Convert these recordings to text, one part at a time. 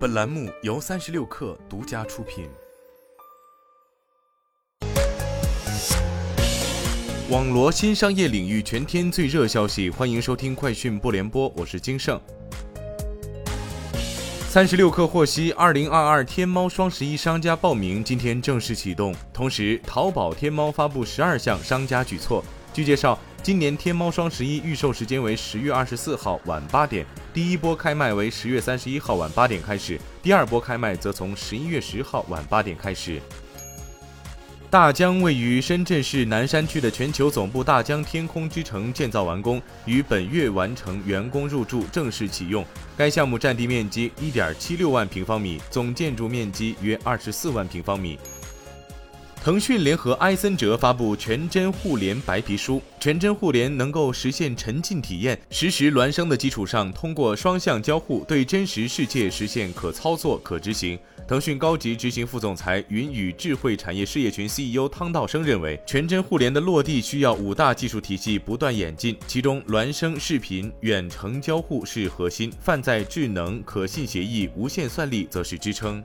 本栏目由三十六氪独家出品。网罗新商业领域全天最热消息，欢迎收听快讯不联播，我是金盛。三十六氪获悉，二零二二天猫双十一商家报名今天正式启动，同时淘宝天猫发布十二项商家举措。据介绍，今年天猫双十一预售时间为十月二十四号晚八点，第一波开卖为十月三十一号晚八点开始，第二波开卖则从十一月十号晚八点开始。大疆位于深圳市南山区的全球总部大疆天空之城建造完工，于本月完成员工入驻，正式启用。该项目占地面积一点七六万平方米，总建筑面积约二十四万平方米。腾讯联合埃森哲发布全真互联白皮书。全真互联能够实现沉浸体验、实时孪生的基础上，通过双向交互对真实世界实现可操作、可执行。腾讯高级执行副总裁、云与智慧产业事业群 CEO 汤道生认为，全真互联的落地需要五大技术体系不断演进，其中孪生视频、远程交互是核心，泛在智能、可信协议、无线算力则是支撑。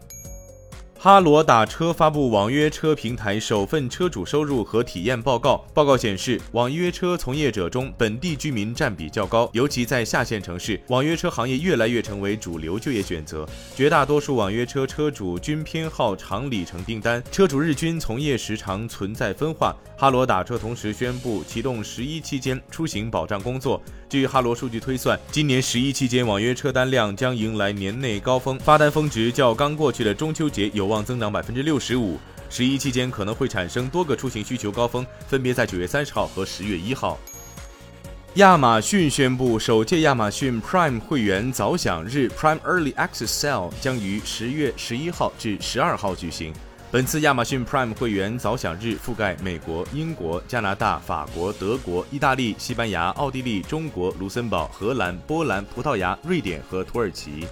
哈罗打车发布网约车平台首份车主收入和体验报告。报告显示，网约车从业者中本地居民占比较高，尤其在下线城市，网约车行业越来越成为主流就业选择。绝大多数网约车车主均偏好长里程订单，车主日均从业时长存在分化。哈罗打车同时宣布启动十一期间出行保障工作。据哈罗数据推算，今年十一期间网约车单量将迎来年内高峰，发单峰值较刚过去的中秋节有望。增长百分之六十五，十一期间可能会产生多个出行需求高峰，分别在九月三十号和十月一号。亚马逊宣布，首届亚马逊 Prime 会员早享日 Prime Early Access Sale 将于十月十一号至十二号举行。本次亚马逊 Prime 会员早享日覆盖美国、英国、加拿大、法国、德国、意大利、西班牙、奥地利、中国、卢森堡、荷兰、波兰、葡萄牙、瑞典和土耳其。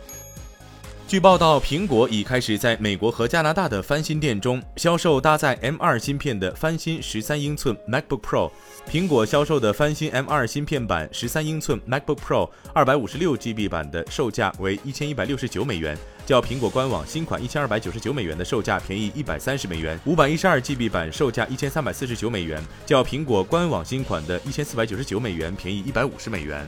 据报道，苹果已开始在美国和加拿大的翻新店中销售搭载 M2 芯片的翻新十三英寸 MacBook Pro。苹果销售的翻新 M2 芯片版十三英寸 MacBook Pro 二百五十六 GB 版的售价为一千一百六十九美元，较苹果官网新款一千二百九十九美元的售价便宜一百三十美元。五百一十二 GB 版售价一千三百四十九美元，较苹果官网新款的一千四百九十九美元便宜一百五十美元。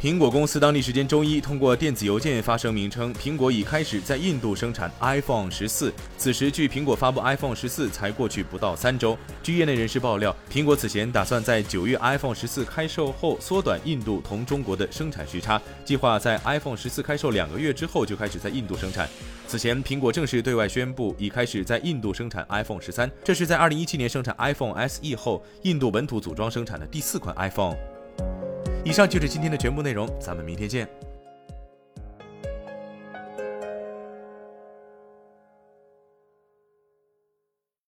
苹果公司当地时间周一通过电子邮件发声明称，苹果已开始在印度生产 iPhone 十四。此时，距苹果发布 iPhone 十四才过去不到三周。据业内人士爆料，苹果此前打算在九月 iPhone 十四开售后缩短印度同中国的生产时差，计划在 iPhone 十四开售两个月之后就开始在印度生产。此前，苹果正式对外宣布已开始在印度生产 iPhone 十三，这是在二零一七年生产 iPhone SE 后，印度本土组装生产的第四款 iPhone。以上就是今天的全部内容，咱们明天见。